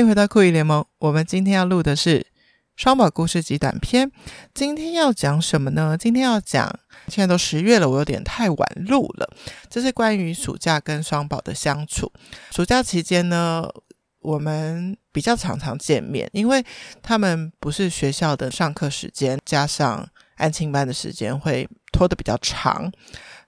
欢迎回到酷姨联盟。我们今天要录的是双宝故事集短篇。今天要讲什么呢？今天要讲，现在都十月了，我有点太晚录了。这是关于暑假跟双宝的相处。暑假期间呢，我们比较常常见面，因为他们不是学校的上课时间，加上安亲班的时间会拖得比较长。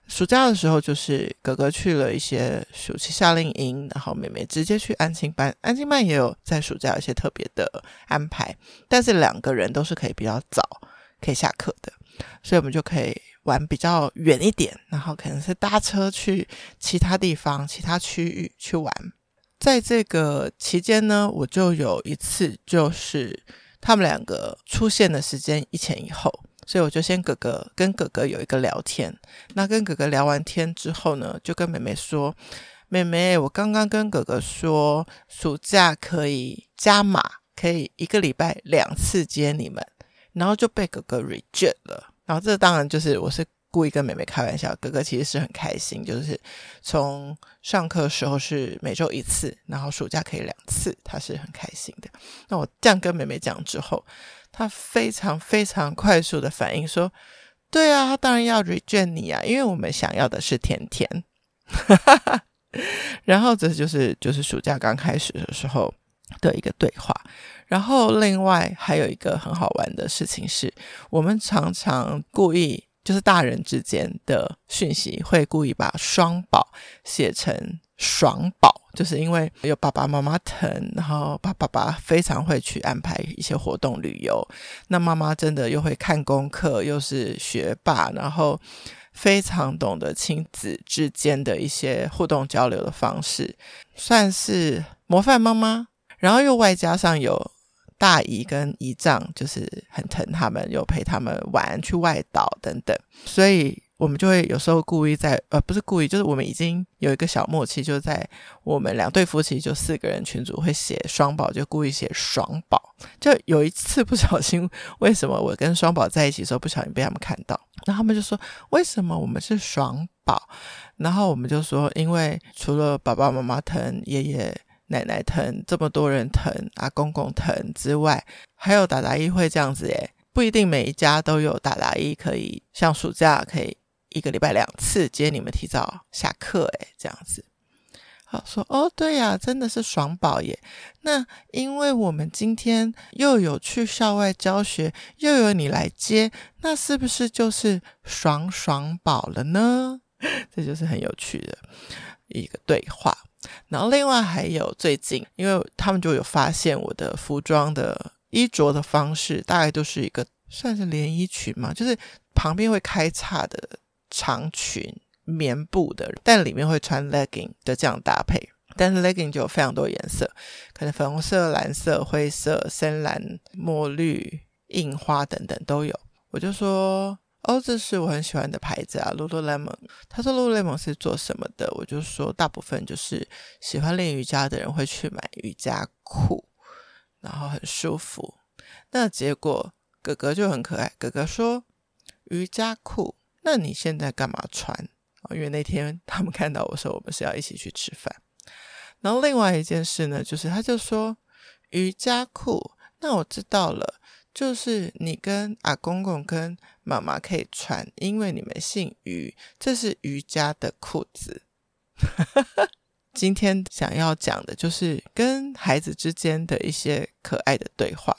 暑假的时候，就是哥哥去了一些暑期夏令营，然后妹妹直接去安亲班。安亲班也有在暑假有一些特别的安排，但是两个人都是可以比较早可以下课的，所以我们就可以玩比较远一点，然后可能是搭车去其他地方、其他区域去玩。在这个期间呢，我就有一次就是他们两个出现的时间一前一后。所以我就先哥哥跟哥哥有一个聊天，那跟哥哥聊完天之后呢，就跟妹妹说：“妹妹，我刚刚跟哥哥说，暑假可以加码，可以一个礼拜两次接你们。”然后就被哥哥 reject 了。然后这当然就是我是故意跟妹妹开玩笑，哥哥其实是很开心，就是从上课时候是每周一次，然后暑假可以两次，他是很开心的。那我这样跟妹妹讲之后。他非常非常快速的反应说：“对啊，他当然要 reject 你啊，因为我们想要的是甜甜。”然后这就是就是暑假刚开始的时候的一个对话。然后另外还有一个很好玩的事情是，我们常常故意就是大人之间的讯息会故意把双宝写成爽宝。就是因为有爸爸妈妈疼，然后爸爸爸非常会去安排一些活动旅游，那妈妈真的又会看功课，又是学霸，然后非常懂得亲子之间的一些互动交流的方式，算是模范妈妈。然后又外加上有大姨跟姨丈，就是很疼他们，又陪他们玩，去外岛等等，所以。我们就会有时候故意在，呃，不是故意，就是我们已经有一个小默契，就在我们两对夫妻就四个人群组会写双宝，就故意写爽宝。就有一次不小心，为什么我跟双宝在一起的时候不小心被他们看到，然后他们就说为什么我们是爽宝？然后我们就说，因为除了爸爸妈妈疼、爷爷奶奶疼、这么多人疼、啊公公疼之外，还有达达姨会这样子耶，不一定每一家都有达达姨可以像暑假可以。一个礼拜两次接你们提早下课，诶，这样子。好说哦，对呀，真的是爽宝耶。那因为我们今天又有去校外教学，又有你来接，那是不是就是爽爽宝了呢？这就是很有趣的一个对话。然后另外还有最近，因为他们就有发现我的服装的衣着的方式，大概都是一个算是连衣裙嘛，就是旁边会开叉的。长裙棉布的，但里面会穿 legging 的这样搭配，但是 legging 就有非常多颜色，可能粉红色、蓝色、灰色、深蓝、墨绿、印花等等都有。我就说，哦，这是我很喜欢的牌子啊，Lululemon。他说 Lululemon 是做什么的？我就说，大部分就是喜欢练瑜伽的人会去买瑜伽裤，然后很舒服。那结果哥哥就很可爱，哥哥说瑜伽裤。那你现在干嘛穿？因为那天他们看到我说我们是要一起去吃饭。然后另外一件事呢，就是他就说瑜伽裤。那我知道了，就是你跟阿公公跟妈妈可以穿，因为你们姓瑜，这是瑜伽的裤子。今天想要讲的就是跟孩子之间的一些可爱的对话，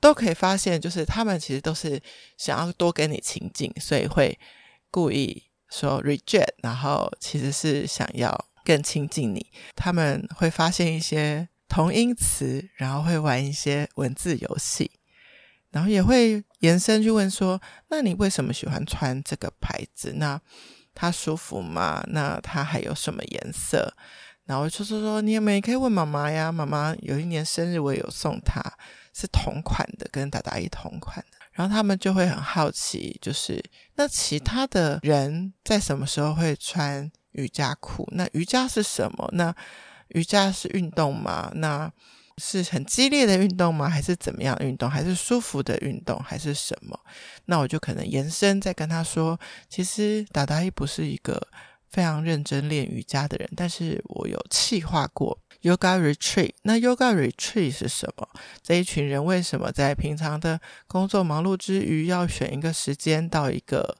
都可以发现，就是他们其实都是想要多跟你亲近，所以会。故意说 reject，然后其实是想要更亲近你。他们会发现一些同音词，然后会玩一些文字游戏，然后也会延伸去问说：“那你为什么喜欢穿这个牌子？那它舒服吗？那它还有什么颜色？”然后就是说：“你有没有可以问妈妈呀？妈妈有一年生日我有送她，是同款的，跟达达一同款的。”然后他们就会很好奇，就是那其他的人在什么时候会穿瑜伽裤？那瑜伽是什么？那瑜伽是运动吗？那是很激烈的运动吗？还是怎么样运动？还是舒服的运动？还是什么？那我就可能延伸再跟他说，其实达达一不是一个非常认真练瑜伽的人，但是我有企划过。Yoga Retreat。那 Yoga Retreat 是什么？这一群人为什么在平常的工作忙碌之余，要选一个时间到一个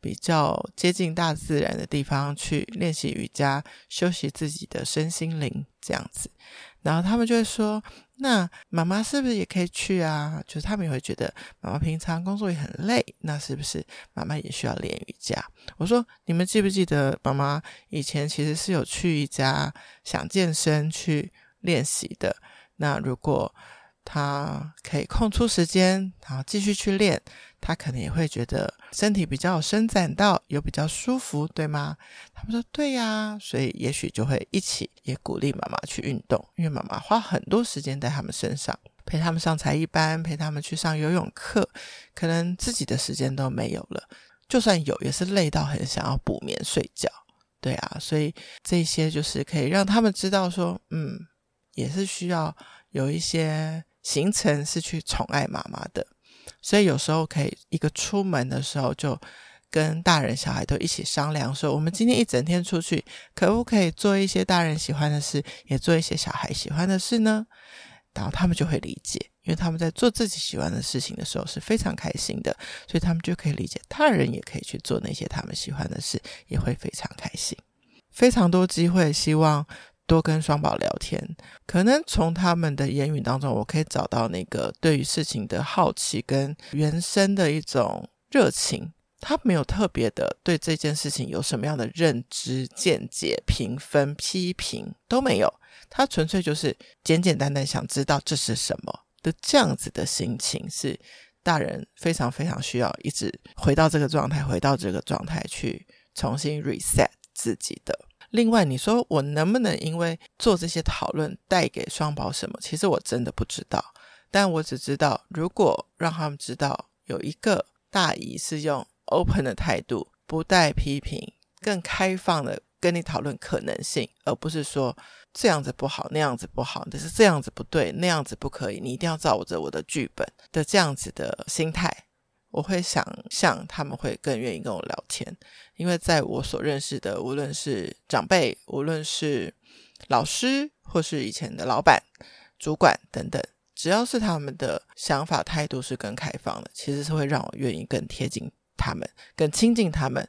比较接近大自然的地方去练习瑜伽，休息自己的身心灵，这样子？然后他们就会说：“那妈妈是不是也可以去啊？”就是他们也会觉得妈妈平常工作也很累，那是不是妈妈也需要练瑜伽？我说：“你们记不记得妈妈以前其实是有去一家想健身去练习的？那如果……”她可以空出时间，然后继续去练。他可能也会觉得身体比较伸展到，有比较舒服，对吗？他们说对呀，所以也许就会一起也鼓励妈妈去运动，因为妈妈花很多时间在他们身上，陪他们上才艺班，陪他们去上游泳课，可能自己的时间都没有了。就算有，也是累到很想要补眠睡觉。对啊，所以这些就是可以让他们知道说，嗯，也是需要有一些。行程是去宠爱妈妈的，所以有时候可以一个出门的时候就跟大人小孩都一起商量说，我们今天一整天出去，可不可以做一些大人喜欢的事，也做一些小孩喜欢的事呢？然后他们就会理解，因为他们在做自己喜欢的事情的时候是非常开心的，所以他们就可以理解大人也可以去做那些他们喜欢的事，也会非常开心。非常多机会，希望。多跟双宝聊天，可能从他们的言语当中，我可以找到那个对于事情的好奇跟原生的一种热情。他没有特别的对这件事情有什么样的认知、见解、评分、批评都没有，他纯粹就是简简单单想知道这是什么的这样子的心情，是大人非常非常需要一直回到这个状态，回到这个状态去重新 reset 自己的。另外，你说我能不能因为做这些讨论带给双宝什么？其实我真的不知道，但我只知道，如果让他们知道有一个大姨是用 open 的态度，不带批评，更开放的跟你讨论可能性，而不是说这样子不好，那样子不好，但是这样子不对，那样子不可以，你一定要照着我的剧本的这样子的心态。我会想象他们会更愿意跟我聊天，因为在我所认识的，无论是长辈，无论是老师，或是以前的老板、主管等等，只要是他们的想法态度是更开放的，其实是会让我愿意更贴近他们，更亲近他们，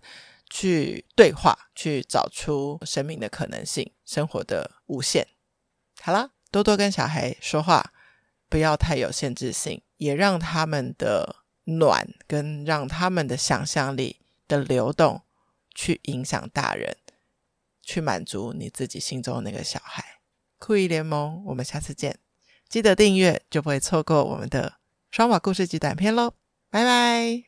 去对话，去找出生命的可能性，生活的无限。好啦，多多跟小孩说话，不要太有限制性，也让他们的。暖跟让他们的想象力的流动去影响大人，去满足你自己心中那个小孩。酷意联盟，我们下次见，记得订阅就不会错过我们的双马故事集短片喽，拜拜。